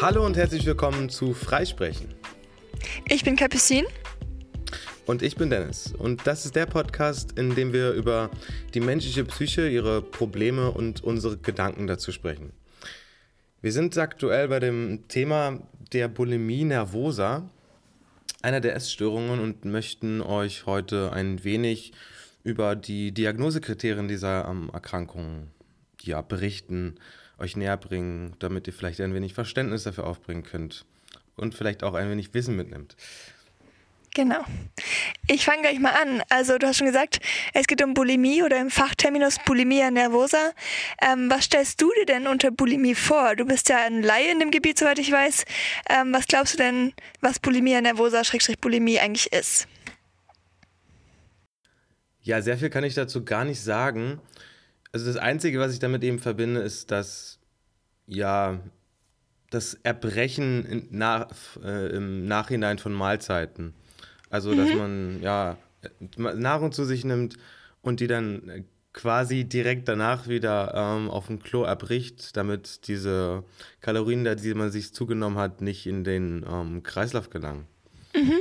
Hallo und herzlich willkommen zu Freisprechen. Ich bin Capucine. Und ich bin Dennis. Und das ist der Podcast, in dem wir über die menschliche Psyche, ihre Probleme und unsere Gedanken dazu sprechen. Wir sind aktuell bei dem Thema der Bulimie nervosa, einer der Essstörungen, und möchten euch heute ein wenig über die Diagnosekriterien dieser ähm, Erkrankung ja, berichten, euch näher bringen, damit ihr vielleicht ein wenig Verständnis dafür aufbringen könnt und vielleicht auch ein wenig Wissen mitnimmt. Genau. Ich fange gleich mal an. Also du hast schon gesagt, es geht um Bulimie oder im Fachterminus Bulimia nervosa. Ähm, was stellst du dir denn unter Bulimie vor? Du bist ja ein Laie in dem Gebiet, soweit ich weiß. Ähm, was glaubst du denn, was Bulimia nervosa Schrägstrich Bulimie eigentlich ist? Ja, sehr viel kann ich dazu gar nicht sagen. Also das Einzige, was ich damit eben verbinde, ist, dass ja das Erbrechen nach, äh, im Nachhinein von Mahlzeiten. Also, mhm. dass man ja Nahrung zu sich nimmt und die dann quasi direkt danach wieder ähm, auf dem Klo erbricht, damit diese Kalorien, die man sich zugenommen hat, nicht in den ähm, Kreislauf gelangen. Mhm.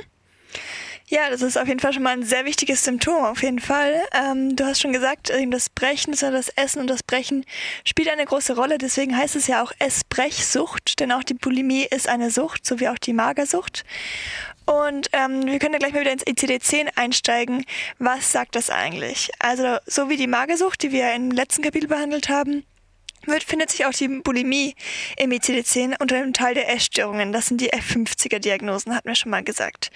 Ja, das ist auf jeden Fall schon mal ein sehr wichtiges Symptom, auf jeden Fall. Ähm, du hast schon gesagt, das Brechen, das Essen und das Brechen spielt eine große Rolle. Deswegen heißt es ja auch Essbrechsucht, denn auch die Bulimie ist eine Sucht, so wie auch die Magersucht. Und ähm, wir können ja gleich mal wieder ins ICD-10 einsteigen. Was sagt das eigentlich? Also so wie die Magersucht, die wir im letzten Kapitel behandelt haben, wird, findet sich auch die Bulimie im ICD-10 unter dem Teil der Essstörungen. Das sind die F50er-Diagnosen, hatten wir schon mal gesagt.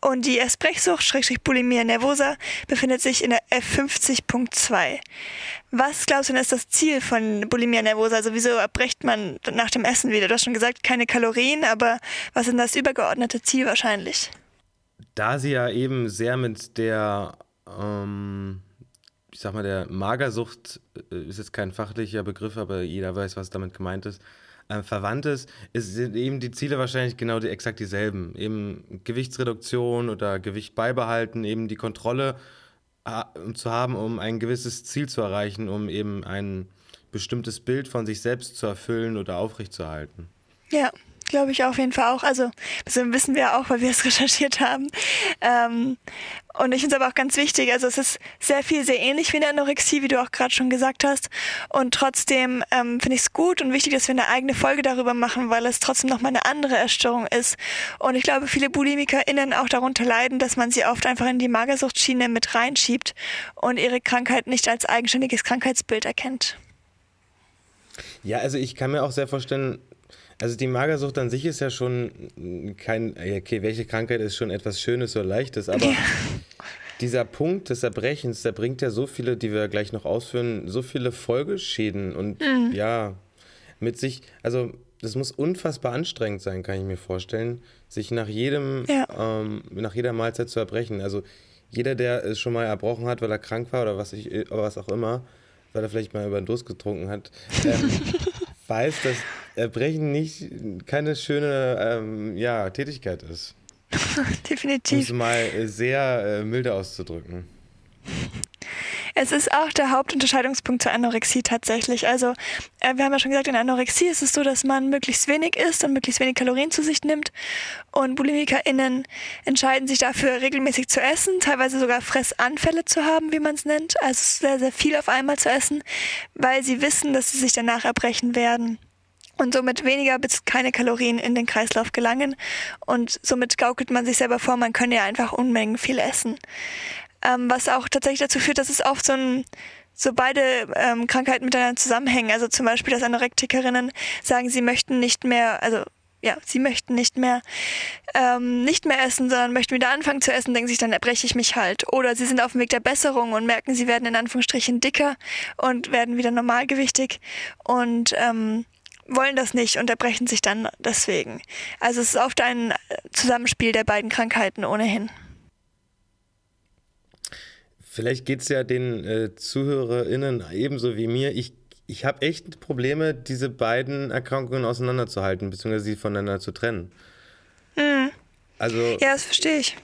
Und die Essbrechsucht, Schrägstrich Bulimia nervosa, befindet sich in der F50.2. Was glaubst du denn ist das Ziel von Bulimia nervosa? Also wieso erbrecht man nach dem Essen wieder? Du hast schon gesagt, keine Kalorien, aber was ist denn das übergeordnete Ziel wahrscheinlich? Da sie ja eben sehr mit der ähm ich sag mal, der Magersucht äh, ist jetzt kein fachlicher Begriff, aber jeder weiß, was damit gemeint ist. Äh, verwandt ist, ist, sind eben die Ziele wahrscheinlich genau die, exakt dieselben. Eben Gewichtsreduktion oder Gewicht beibehalten, eben die Kontrolle zu haben, um ein gewisses Ziel zu erreichen, um eben ein bestimmtes Bild von sich selbst zu erfüllen oder aufrechtzuerhalten. Ja, glaube ich auf jeden Fall auch. Also, das wissen wir auch, weil wir es recherchiert haben. Ähm, und ich finde es aber auch ganz wichtig. Also, es ist sehr viel, sehr ähnlich wie eine Anorexie, wie du auch gerade schon gesagt hast. Und trotzdem ähm, finde ich es gut und wichtig, dass wir eine eigene Folge darüber machen, weil es trotzdem nochmal eine andere Erstörung ist. Und ich glaube, viele BulimikerInnen auch darunter leiden, dass man sie oft einfach in die Magersuchtschiene mit reinschiebt und ihre Krankheit nicht als eigenständiges Krankheitsbild erkennt. Ja, also ich kann mir auch sehr vorstellen, also die Magersucht an sich ist ja schon kein, okay, welche Krankheit ist schon etwas Schönes oder Leichtes, aber ja. dieser Punkt des Erbrechens, der bringt ja so viele, die wir gleich noch ausführen, so viele Folgeschäden und mhm. ja, mit sich, also das muss unfassbar anstrengend sein, kann ich mir vorstellen, sich nach jedem, ja. ähm, nach jeder Mahlzeit zu erbrechen. Also jeder, der es schon mal erbrochen hat, weil er krank war oder was, ich, was auch immer, weil er vielleicht mal über den Durst getrunken hat, ähm, weiß, dass Erbrechen nicht keine schöne ähm, ja, Tätigkeit ist. Definitiv. Um es mal sehr äh, milde auszudrücken. Es ist auch der Hauptunterscheidungspunkt zur Anorexie tatsächlich. Also, äh, wir haben ja schon gesagt, in Anorexie ist es so, dass man möglichst wenig isst und möglichst wenig Kalorien zu sich nimmt. Und BulimikerInnen entscheiden sich dafür, regelmäßig zu essen, teilweise sogar Fressanfälle zu haben, wie man es nennt. Also sehr, sehr viel auf einmal zu essen, weil sie wissen, dass sie sich danach erbrechen werden und somit weniger bis keine Kalorien in den Kreislauf gelangen. Und somit gaukelt man sich selber vor, man könne ja einfach Unmengen viel essen. Ähm, was auch tatsächlich dazu führt, dass es oft so ein so beide ähm, Krankheiten miteinander zusammenhängen. Also zum Beispiel, dass Anorektikerinnen sagen, sie möchten nicht mehr, also ja, sie möchten nicht mehr ähm, nicht mehr essen, sondern möchten wieder anfangen zu essen, denken sich, dann erbreche ich mich halt. Oder sie sind auf dem Weg der Besserung und merken, sie werden in Anführungsstrichen dicker und werden wieder normalgewichtig und ähm, wollen das nicht und erbrechen sich dann deswegen. Also es ist oft ein Zusammenspiel der beiden Krankheiten ohnehin. Vielleicht geht es ja den äh, ZuhörerInnen ebenso wie mir. Ich, ich habe echt Probleme, diese beiden Erkrankungen auseinanderzuhalten, beziehungsweise sie voneinander zu trennen. Hm. Also, ja, das verstehe ich.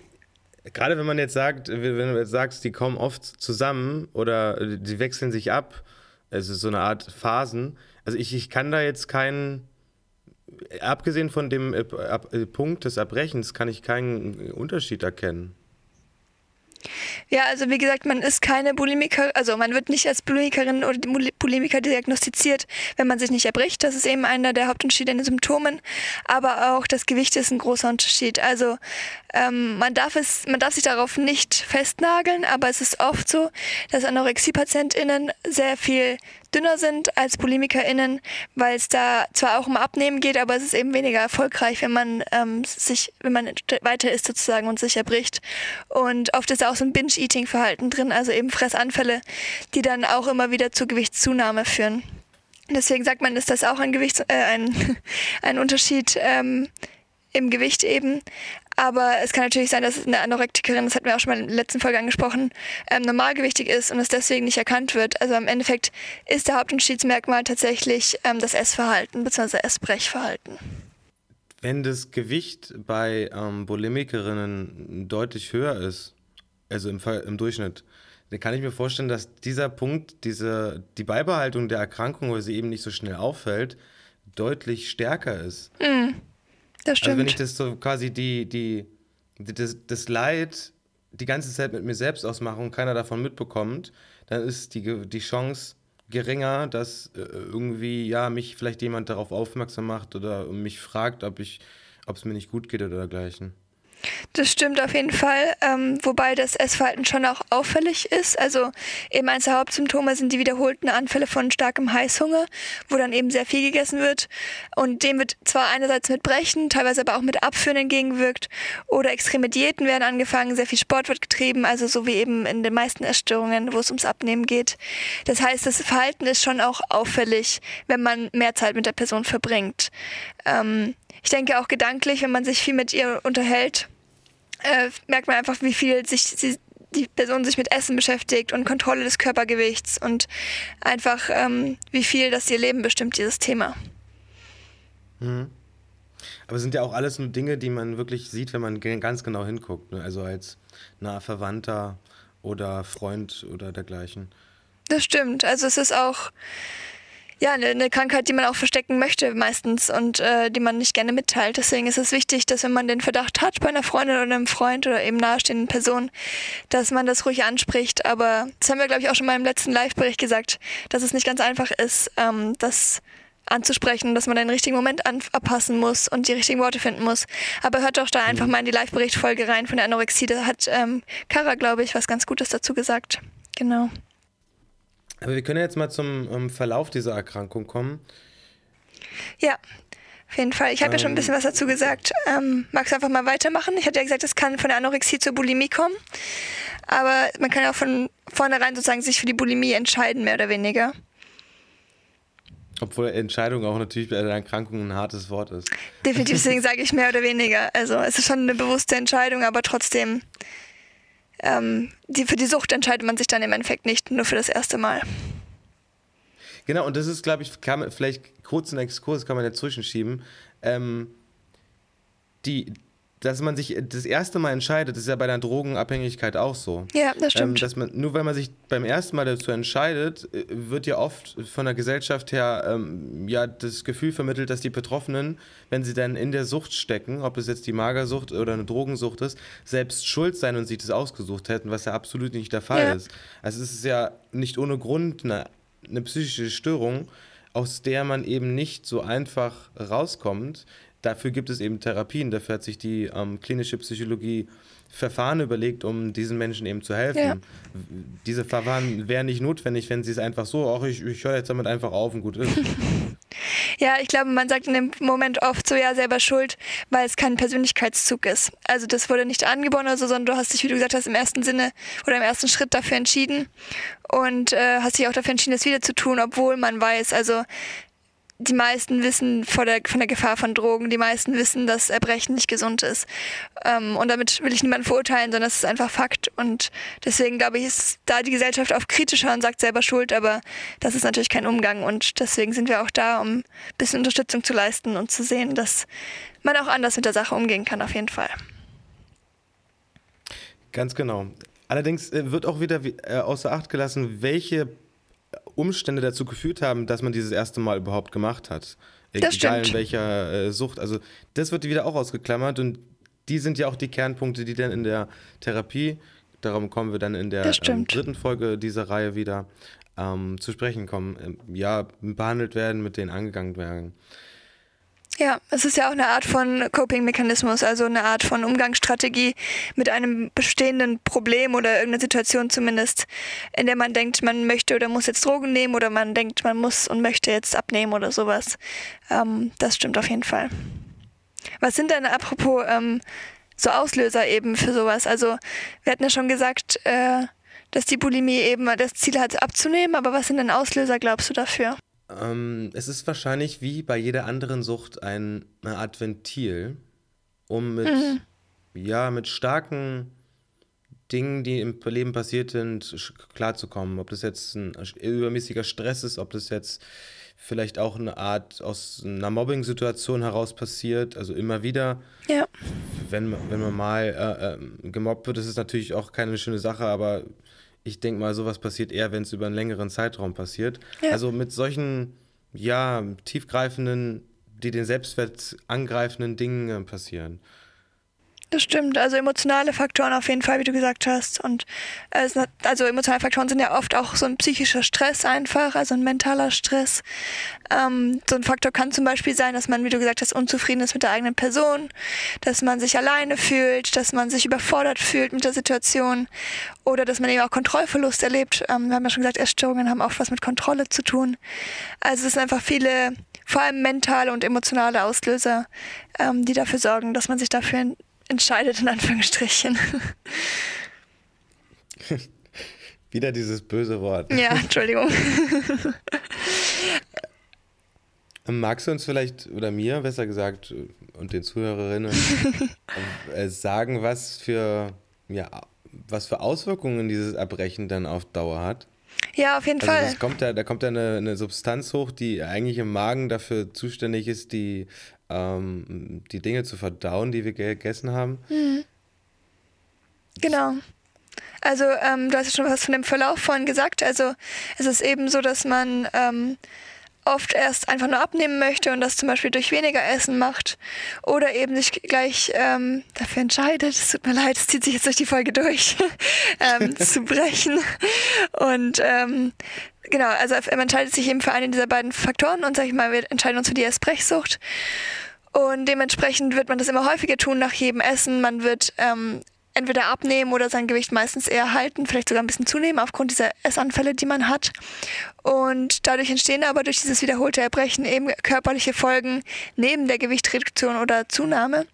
Gerade wenn man jetzt sagt, wenn du jetzt sagst, die kommen oft zusammen oder die wechseln sich ab, es ist so eine Art Phasen. Also ich, ich kann da jetzt keinen abgesehen von dem äh, Ab äh, Punkt des Erbrechens kann ich keinen Unterschied erkennen. Ja, also wie gesagt, man ist keine Bulimiker, also man wird nicht als Bulimikerin oder Bulimiker diagnostiziert, wenn man sich nicht erbricht. Das ist eben einer der Hauptunterschiede in den Symptomen. Aber auch das Gewicht ist ein großer Unterschied. Also ähm, man, darf es, man darf sich darauf nicht festnageln, aber es ist oft so, dass Anorexie-PatientInnen sehr viel dünner sind als BulimikerInnen, weil es da zwar auch um Abnehmen geht, aber es ist eben weniger erfolgreich, wenn man ähm, sich, wenn man weiter isst sozusagen und sich erbricht. Und oft ist auch so ein Binge-Eating-Verhalten drin, also eben Fressanfälle, die dann auch immer wieder zur Gewichtszunahme führen. Deswegen sagt man, ist das auch ein Gewichts, äh, ein, ein Unterschied ähm, im Gewicht eben. Aber es kann natürlich sein, dass eine Anorektikerin, das hatten wir auch schon mal in der letzten Folge angesprochen, ähm, normalgewichtig ist und es deswegen nicht erkannt wird. Also im Endeffekt ist der Hauptunterschiedsmerkmal tatsächlich ähm, das Essverhalten bzw. Essbrechverhalten. Wenn das Gewicht bei ähm, Bulimikerinnen deutlich höher ist, also im, im Durchschnitt, dann kann ich mir vorstellen, dass dieser Punkt, diese, die Beibehaltung der Erkrankung, weil sie eben nicht so schnell auffällt, deutlich stärker ist. Mm. Das stimmt. Also wenn ich das so quasi die, die, die das, das Leid die ganze Zeit mit mir selbst ausmache und keiner davon mitbekommt, dann ist die, die Chance geringer, dass äh, irgendwie ja mich vielleicht jemand darauf aufmerksam macht oder mich fragt, ob ich, ob es mir nicht gut geht oder dergleichen. Das stimmt auf jeden Fall, ähm, wobei das Essverhalten schon auch auffällig ist. Also eben eines der Hauptsymptome sind die wiederholten Anfälle von starkem Heißhunger, wo dann eben sehr viel gegessen wird. Und dem wird zwar einerseits mit Brechen, teilweise aber auch mit Abführen entgegengewirkt oder extreme Diäten werden angefangen, sehr viel Sport wird getrieben, also so wie eben in den meisten Essstörungen, wo es ums Abnehmen geht. Das heißt, das Verhalten ist schon auch auffällig, wenn man mehr Zeit mit der Person verbringt. Ähm, ich denke auch gedanklich, wenn man sich viel mit ihr unterhält, äh, merkt man einfach, wie viel sich sie, die Person sich mit Essen beschäftigt und Kontrolle des Körpergewichts und einfach, ähm, wie viel das ihr Leben bestimmt, dieses Thema. Mhm. Aber es sind ja auch alles nur Dinge, die man wirklich sieht, wenn man ganz genau hinguckt. Ne? Also als naher Verwandter oder Freund oder dergleichen. Das stimmt. Also es ist auch ja, eine, Krankheit, die man auch verstecken möchte meistens und äh, die man nicht gerne mitteilt. Deswegen ist es wichtig, dass wenn man den Verdacht hat bei einer Freundin oder einem Freund oder eben nahestehenden Person, dass man das ruhig anspricht. Aber das haben wir, glaube ich, auch schon mal im letzten Live-Bericht gesagt, dass es nicht ganz einfach ist, ähm, das anzusprechen, dass man den richtigen Moment anpassen muss und die richtigen Worte finden muss. Aber hört doch da einfach mhm. mal in die Live-Bericht-Folge rein von der Anorexie. Da hat ähm, Kara, glaube ich, was ganz Gutes dazu gesagt. Genau. Aber wir können jetzt mal zum um, Verlauf dieser Erkrankung kommen. Ja, auf jeden Fall. Ich habe ähm, ja schon ein bisschen was dazu gesagt. Ähm, magst du einfach mal weitermachen? Ich hatte ja gesagt, es kann von der Anorexie zur Bulimie kommen. Aber man kann ja auch von vornherein sozusagen sich für die Bulimie entscheiden, mehr oder weniger. Obwohl Entscheidung auch natürlich bei der Erkrankung ein hartes Wort ist. Definitiv, deswegen sage ich mehr oder weniger. Also es ist schon eine bewusste Entscheidung, aber trotzdem ähm, die, für die Sucht entscheidet man sich dann im Endeffekt nicht nur für das erste Mal. Genau, und das ist, glaube ich, kann, vielleicht kurz einen Exkurs kann man dazwischen schieben. Ähm, die, dass man sich das erste Mal entscheidet, das ist ja bei der Drogenabhängigkeit auch so. Ja, das stimmt. Ähm, dass man, nur weil man sich beim ersten Mal dazu entscheidet, äh, wird ja oft von der Gesellschaft her ähm, ja das Gefühl vermittelt, dass die Betroffenen, wenn sie dann in der Sucht stecken, ob es jetzt die Magersucht oder eine Drogensucht ist, selbst schuld sein und sich das ausgesucht hätten, was ja absolut nicht der Fall ja. ist. Also es ist ja nicht ohne Grund eine, eine psychische Störung, aus der man eben nicht so einfach rauskommt, dafür gibt es eben Therapien, dafür hat sich die ähm, klinische Psychologie Verfahren überlegt, um diesen Menschen eben zu helfen. Ja. Diese Verfahren wären nicht notwendig, wenn sie es einfach so, auch ich, ich höre jetzt damit einfach auf und gut ist. ja, ich glaube, man sagt in dem Moment oft so, ja, selber schuld, weil es kein Persönlichkeitszug ist. Also das wurde nicht angeboren oder so, sondern du hast dich, wie du gesagt hast, im ersten Sinne oder im ersten Schritt dafür entschieden und äh, hast dich auch dafür entschieden, das wieder zu tun, obwohl man weiß, also die meisten wissen vor der, von der Gefahr von Drogen, die meisten wissen, dass Erbrechen nicht gesund ist. Ähm, und damit will ich niemanden verurteilen, sondern es ist einfach Fakt. Und deswegen glaube ich, ist da die Gesellschaft oft kritischer und sagt selber Schuld, aber das ist natürlich kein Umgang. Und deswegen sind wir auch da, um ein bisschen Unterstützung zu leisten und zu sehen, dass man auch anders mit der Sache umgehen kann, auf jeden Fall. Ganz genau. Allerdings äh, wird auch wieder äh, außer Acht gelassen, welche Umstände dazu geführt haben, dass man dieses erste Mal überhaupt gemacht hat. Egal stimmt. in welcher äh, Sucht. Also das wird wieder auch ausgeklammert und die sind ja auch die Kernpunkte, die dann in der Therapie, darum kommen wir dann in der ähm, dritten Folge dieser Reihe wieder ähm, zu sprechen kommen, ähm, ja, behandelt werden, mit denen angegangen werden. Ja, es ist ja auch eine Art von Coping-Mechanismus, also eine Art von Umgangsstrategie mit einem bestehenden Problem oder irgendeiner Situation zumindest, in der man denkt, man möchte oder muss jetzt Drogen nehmen oder man denkt, man muss und möchte jetzt abnehmen oder sowas. Ähm, das stimmt auf jeden Fall. Was sind denn apropos ähm, so Auslöser eben für sowas? Also wir hatten ja schon gesagt, äh, dass die Bulimie eben das Ziel hat, abzunehmen, aber was sind denn Auslöser, glaubst du, dafür? Ähm, es ist wahrscheinlich wie bei jeder anderen Sucht ein, eine Art Ventil, um mit, mhm. ja, mit starken Dingen, die im Leben passiert sind, klarzukommen. Ob das jetzt ein übermäßiger Stress ist, ob das jetzt vielleicht auch eine Art aus einer Mobbing-Situation heraus passiert, also immer wieder. Ja. Wenn, wenn man mal äh, äh, gemobbt wird, ist es natürlich auch keine schöne Sache, aber ich denke mal, sowas passiert eher, wenn es über einen längeren Zeitraum passiert. Ja. Also mit solchen, ja, tiefgreifenden, die den Selbstwert angreifenden Dingen äh, passieren. Das stimmt. Also emotionale Faktoren auf jeden Fall, wie du gesagt hast. Und äh, also emotionale Faktoren sind ja oft auch so ein psychischer Stress einfach, also ein mentaler Stress. Ähm, so ein Faktor kann zum Beispiel sein, dass man, wie du gesagt hast, unzufrieden ist mit der eigenen Person, dass man sich alleine fühlt, dass man sich überfordert fühlt mit der Situation oder dass man eben auch Kontrollverlust erlebt. Ähm, wir haben ja schon gesagt, Essstörungen haben oft was mit Kontrolle zu tun. Also es sind einfach viele vor allem mentale und emotionale Auslöser, ähm, die dafür sorgen, dass man sich dafür entscheidet, in Anführungsstrichen. Wieder dieses böse Wort. Ja, Entschuldigung. Magst du uns vielleicht, oder mir besser gesagt, und den Zuhörerinnen äh, sagen, was für, ja, was für Auswirkungen dieses Erbrechen dann auf Dauer hat? Ja, auf jeden also Fall. Kommt da, da kommt da eine, eine Substanz hoch, die eigentlich im Magen dafür zuständig ist, die ähm, die Dinge zu verdauen, die wir gegessen haben. Mhm. Genau. Also ähm, du hast ja schon was von dem Verlauf vorhin gesagt. Also es ist eben so, dass man ähm, oft erst einfach nur abnehmen möchte und das zum Beispiel durch weniger Essen macht oder eben sich gleich ähm, dafür entscheidet, es tut mir leid, es zieht sich jetzt durch die Folge durch, ähm, zu brechen. Und ähm, genau, also man entscheidet sich eben für einen dieser beiden Faktoren und sag ich mal, wir entscheiden uns für die Essbrechsucht. Und dementsprechend wird man das immer häufiger tun nach jedem Essen. Man wird ähm, entweder abnehmen oder sein Gewicht meistens eher halten, vielleicht sogar ein bisschen zunehmen aufgrund dieser Essanfälle, die man hat. Und dadurch entstehen aber durch dieses wiederholte Erbrechen eben körperliche Folgen neben der Gewichtsreduktion oder Zunahme.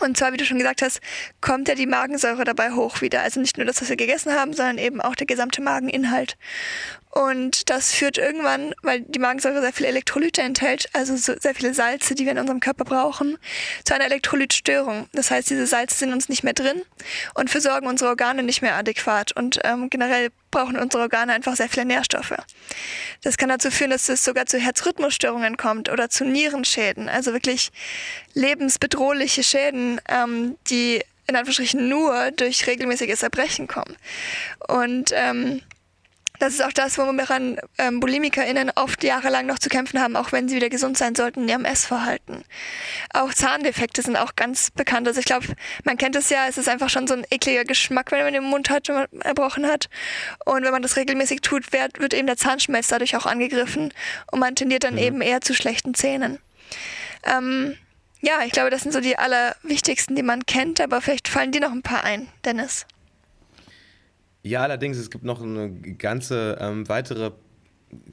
Und zwar, wie du schon gesagt hast, kommt ja die Magensäure dabei hoch wieder. Also nicht nur das, was wir gegessen haben, sondern eben auch der gesamte Mageninhalt. Und das führt irgendwann, weil die Magensäure sehr viele Elektrolyte enthält, also so sehr viele Salze, die wir in unserem Körper brauchen, zu einer Elektrolytstörung. Das heißt, diese Salze sind uns nicht mehr drin und versorgen unsere Organe nicht mehr adäquat. Und ähm, generell brauchen unsere Organe einfach sehr viele Nährstoffe. Das kann dazu führen, dass es sogar zu Herzrhythmusstörungen kommt oder zu Nierenschäden, also wirklich lebensbedrohliche Schäden, ähm, die in Anführungsstrichen nur durch regelmäßiges Erbrechen kommen. Und ähm, das ist auch das, woran ähm, BulimikerInnen oft jahrelang noch zu kämpfen haben, auch wenn sie wieder gesund sein sollten in ihrem Essverhalten. Auch Zahndefekte sind auch ganz bekannt. Also ich glaube, man kennt es ja, es ist einfach schon so ein ekliger Geschmack, wenn man den Mund hat, wenn man erbrochen hat. Und wenn man das regelmäßig tut, wird, wird eben der Zahnschmelz dadurch auch angegriffen und man tendiert dann mhm. eben eher zu schlechten Zähnen. Ähm, ja, ich glaube, das sind so die allerwichtigsten, die man kennt, aber vielleicht fallen dir noch ein paar ein, Dennis. Ja, allerdings, es gibt noch eine ganze ähm, weitere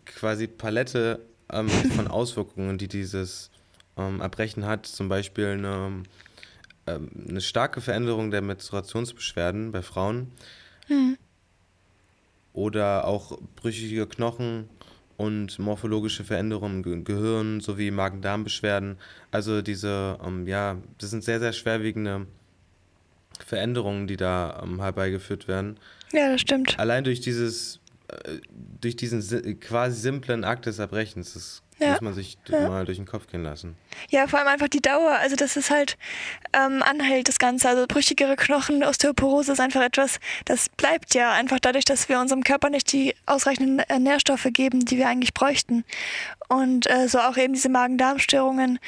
quasi Palette ähm, von Auswirkungen, die dieses ähm, Erbrechen hat. Zum Beispiel eine, ähm, eine starke Veränderung der Menstruationsbeschwerden bei Frauen. Mhm. Oder auch brüchige Knochen und morphologische Veränderungen im Gehirn sowie Magen-Darm-Beschwerden. Also diese, ähm, ja, das sind sehr, sehr schwerwiegende Veränderungen, die da ähm, herbeigeführt werden. Ja, das stimmt. Allein durch dieses, äh, durch diesen quasi simplen Akt des Erbrechens. Das Ja. Muss man sich ja. mal durch den Kopf gehen lassen. Ja, vor allem einfach die Dauer. Also, dass es halt ähm, anhält, das Ganze. Also, brüchigere Knochen, Osteoporose ist einfach etwas, das bleibt ja einfach dadurch, dass wir unserem Körper nicht die ausreichenden äh, Nährstoffe geben, die wir eigentlich bräuchten. Und äh, so auch eben diese Magen-Darm-Störungen.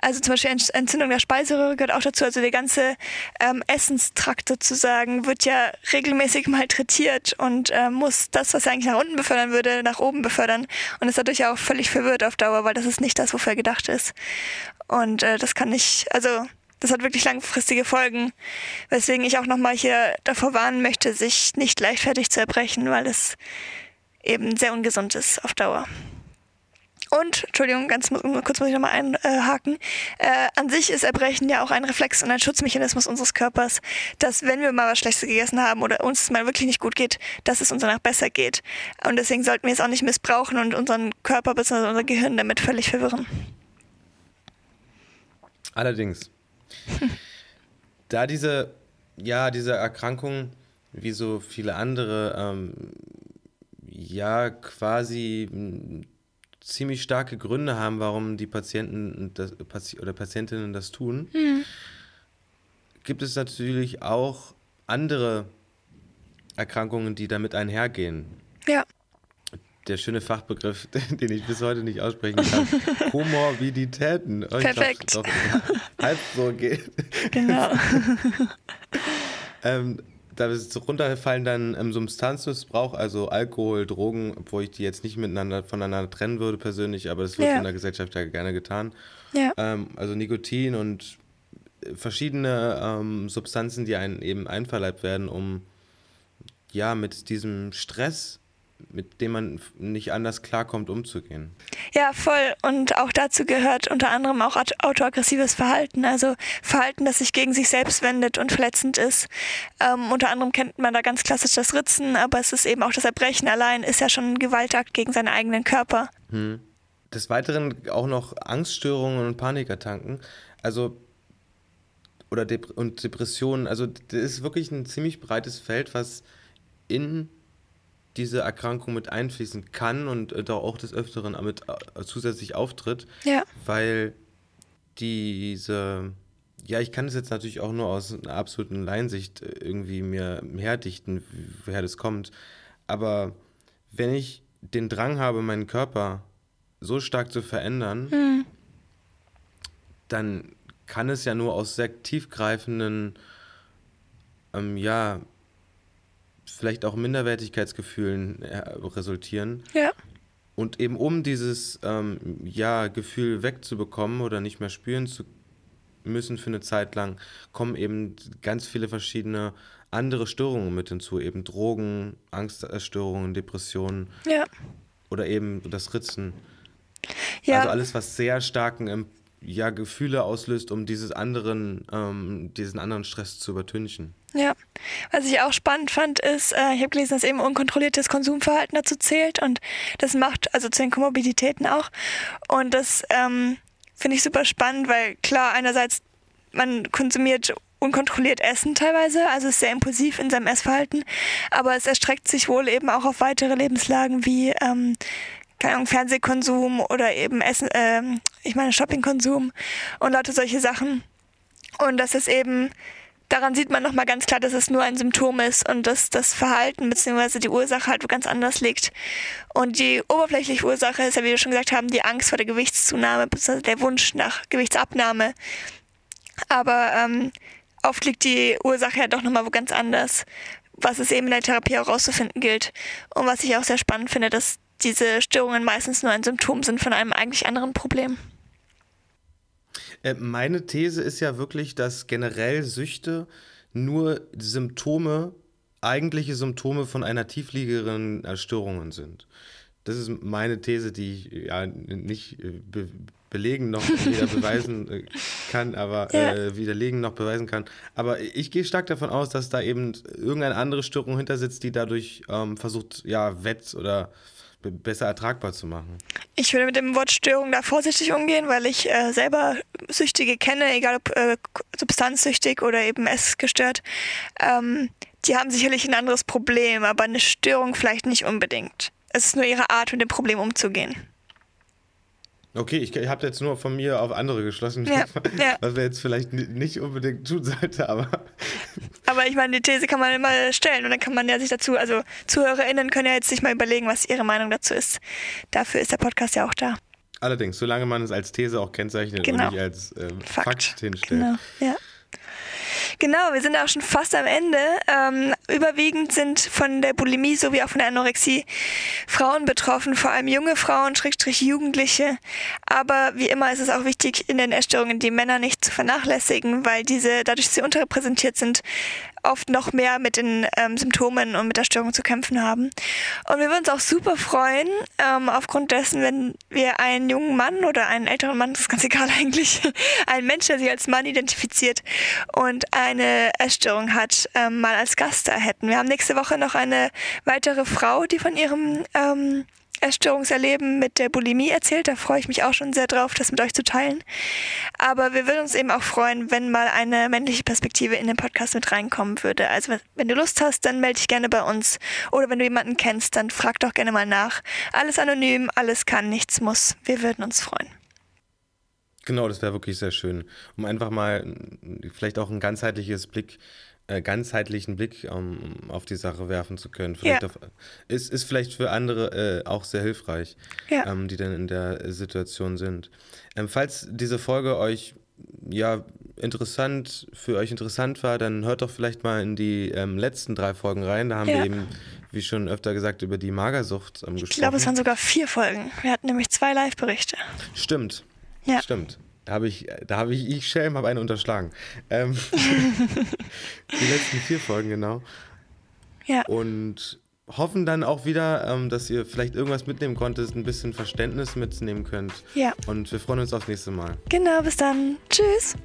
Also zum Beispiel Entzündung der Speiseröhre gehört auch dazu. Also der ganze ähm, Essenstrakt sozusagen wird ja regelmäßig malträtiert und äh, muss das, was er eigentlich nach unten befördern würde, nach oben befördern. Und ist dadurch auch völlig verwirrt auf Dauer, weil das ist nicht das, wofür er gedacht ist. Und äh, das kann nicht, also das hat wirklich langfristige Folgen, weswegen ich auch nochmal hier davor warnen möchte, sich nicht leichtfertig zu erbrechen, weil es eben sehr ungesund ist auf Dauer. Und, Entschuldigung, ganz kurz muss ich nochmal einhaken. Äh, an sich ist Erbrechen ja auch ein Reflex und ein Schutzmechanismus unseres Körpers, dass wenn wir mal was Schlechtes gegessen haben oder uns mal wirklich nicht gut geht, dass es uns danach besser geht. Und deswegen sollten wir es auch nicht missbrauchen und unseren Körper bzw. unser Gehirn damit völlig verwirren. Allerdings. da diese, ja, diese Erkrankung, wie so viele andere, ähm, ja, quasi ziemlich starke Gründe haben, warum die Patienten das, oder Patientinnen das tun, mhm. gibt es natürlich auch andere Erkrankungen, die damit einhergehen. Der schöne Fachbegriff, den ich bis heute nicht aussprechen kann. Komorbiditäten. Oh, Perfekt. Glaub, doch, halb so geht. Genau. ähm, da runterfallen dann ähm, Substanzmissbrauch, also Alkohol, Drogen, obwohl ich die jetzt nicht miteinander voneinander trennen würde persönlich, aber das wird ja. in der Gesellschaft ja gerne getan. Ja. Ähm, also Nikotin und äh, verschiedene ähm, Substanzen, die einen eben einverleibt werden, um ja mit diesem Stress mit dem man nicht anders klarkommt, umzugehen. Ja, voll. Und auch dazu gehört unter anderem auch autoaggressives Verhalten, also Verhalten, das sich gegen sich selbst wendet und verletzend ist. Ähm, unter anderem kennt man da ganz klassisch das Ritzen, aber es ist eben auch das Erbrechen allein, ist ja schon ein Gewaltakt gegen seinen eigenen Körper. Hm. Des Weiteren auch noch Angststörungen und Panikattacken. Also oder Dep und Depressionen. Also das ist wirklich ein ziemlich breites Feld, was in diese Erkrankung mit einfließen kann und äh, da auch des Öfteren damit äh, zusätzlich auftritt. Ja. Weil diese, ja, ich kann das jetzt natürlich auch nur aus einer absoluten Laiensicht äh, irgendwie mir herdichten, woher das kommt. Aber wenn ich den Drang habe, meinen Körper so stark zu verändern, hm. dann kann es ja nur aus sehr tiefgreifenden, ähm, ja, vielleicht auch Minderwertigkeitsgefühlen äh, resultieren. Ja. Und eben um dieses ähm, ja, Gefühl wegzubekommen oder nicht mehr spüren zu müssen für eine Zeit lang, kommen eben ganz viele verschiedene andere Störungen mit hinzu, eben Drogen, Angststörungen, Depressionen ja. oder eben das Ritzen. Ja. Also alles, was sehr starken ja, Gefühle auslöst, um dieses anderen, ähm, diesen anderen Stress zu übertünchen. Ja, was ich auch spannend fand, ist, äh, ich habe gelesen, dass eben unkontrolliertes Konsumverhalten dazu zählt und das macht, also zu den Komorbiditäten auch. Und das ähm, finde ich super spannend, weil klar, einerseits man konsumiert unkontrolliert Essen teilweise, also ist sehr impulsiv in seinem Essverhalten, aber es erstreckt sich wohl eben auch auf weitere Lebenslagen wie ähm, keine Ahnung, Fernsehkonsum oder eben Essen, äh, ich meine Shoppingkonsum und lauter solche Sachen. Und das ist eben daran sieht man nochmal ganz klar, dass es nur ein Symptom ist und dass das Verhalten bzw. die Ursache halt ganz anders liegt. Und die oberflächliche Ursache ist ja, wie wir schon gesagt haben, die Angst vor der Gewichtszunahme bzw. der Wunsch nach Gewichtsabnahme. Aber ähm, oft liegt die Ursache ja doch nochmal wo ganz anders, was es eben in der Therapie auch rauszufinden gilt. Und was ich auch sehr spannend finde, dass diese Störungen meistens nur ein Symptom sind von einem eigentlich anderen Problem. Äh, meine These ist ja wirklich, dass generell Süchte nur Symptome, eigentliche Symptome von einer tiefliegenden Störungen sind. Das ist meine These, die ich ja nicht äh, be belegen noch weder beweisen äh, kann, aber ja. äh, widerlegen noch beweisen kann. Aber ich gehe stark davon aus, dass da eben irgendeine andere Störung hinter sitzt, die dadurch ähm, versucht, ja, Wett oder besser ertragbar zu machen. Ich würde mit dem Wort Störung da vorsichtig umgehen, weil ich äh, selber Süchtige kenne, egal ob äh, substanzsüchtig oder eben essgestört. Ähm, die haben sicherlich ein anderes Problem, aber eine Störung vielleicht nicht unbedingt. Es ist nur ihre Art, mit dem Problem umzugehen. Okay, ich, ich habe jetzt nur von mir auf andere geschlossen, Ja, ja. was wir jetzt vielleicht ni- nicht unbedingt tun sollte, aber Aber ich meine, die These kann man immer stellen und dann kann man ja sich dazu, also ZuhörerInnen können ja jetzt sich mal überlegen, was ihre Meinung dazu ist. Dafür ist der Podcast ja auch da. allerdings, solange man es als These auch kennzeichnet Genau. und nicht als ähm, Fakt. Fakt, hinstellt. Genau, ja. Genau, wir sind auch schon fast am Ende. Ähm, überwiegend sind von der Bulimie sowie auch von der Anorexie Frauen betroffen, vor allem junge Frauen, Schrägstrich Jugendliche. Aber wie immer ist es auch wichtig, in den Essstörungen die Männer nicht zu vernachlässigen, weil diese, dadurch, dass sie unterrepräsentiert sind, oft noch mehr mit den ähm, Symptomen und mit der Störung zu kämpfen haben. Und wir würden uns auch super freuen, ähm, aufgrund dessen, wenn wir einen jungen Mann oder einen älteren Mann, das ist ganz egal eigentlich, einen Menschen, der sich als Mann identifiziert und eine Essstörung hat, ähm, mal als Gast da hätten. Wir haben nächste Woche noch eine weitere Frau, die von ihrem ähm, Essstörungserleben mit der Bulimie erzählt. Da freue ich mich auch schon sehr drauf, das mit euch zu teilen. Aber wir würden uns eben auch freuen, wenn mal eine männliche Perspektive in den Podcast mit reinkommen würde. Also wenn- du Lust hast, dann melde dich gerne bei uns. Oder wenn du jemanden kennst, dann frag doch gerne mal nach. Alles anonym, alles kann, nichts muss. Wir würden uns freuen. Genau, das wäre wirklich sehr schön. Um einfach mal vielleicht auch ein ganzheitliches Blick, ganzheitlichen Blick ähm, auf die Sache werfen zu können. Vielleicht Ja. auf, ist, ist vielleicht für andere äh, auch sehr hilfreich, Ja. ähm, die dann in der Situation sind. Ähm, falls diese Folge euch ja interessant für euch interessant war, dann hört doch vielleicht mal in die ähm, letzten drei Folgen rein. Da haben Ja. wir eben, wie schon öfter gesagt, über die Magersucht ähm, Ich gesprochen. glaube, es waren sogar vier Folgen. Wir hatten nämlich zwei Live-Berichte. Stimmt. Ja. Stimmt. Da habe ich, da habe ich, ich Schelm, habe eine unterschlagen. Ähm, die letzten vier Folgen, genau. Ja. Und hoffen dann auch wieder, ähm, dass ihr vielleicht irgendwas mitnehmen konntet, ein bisschen Verständnis mitnehmen könnt. Ja. Und wir freuen uns aufs nächste Mal. Genau, bis dann. Tschüss.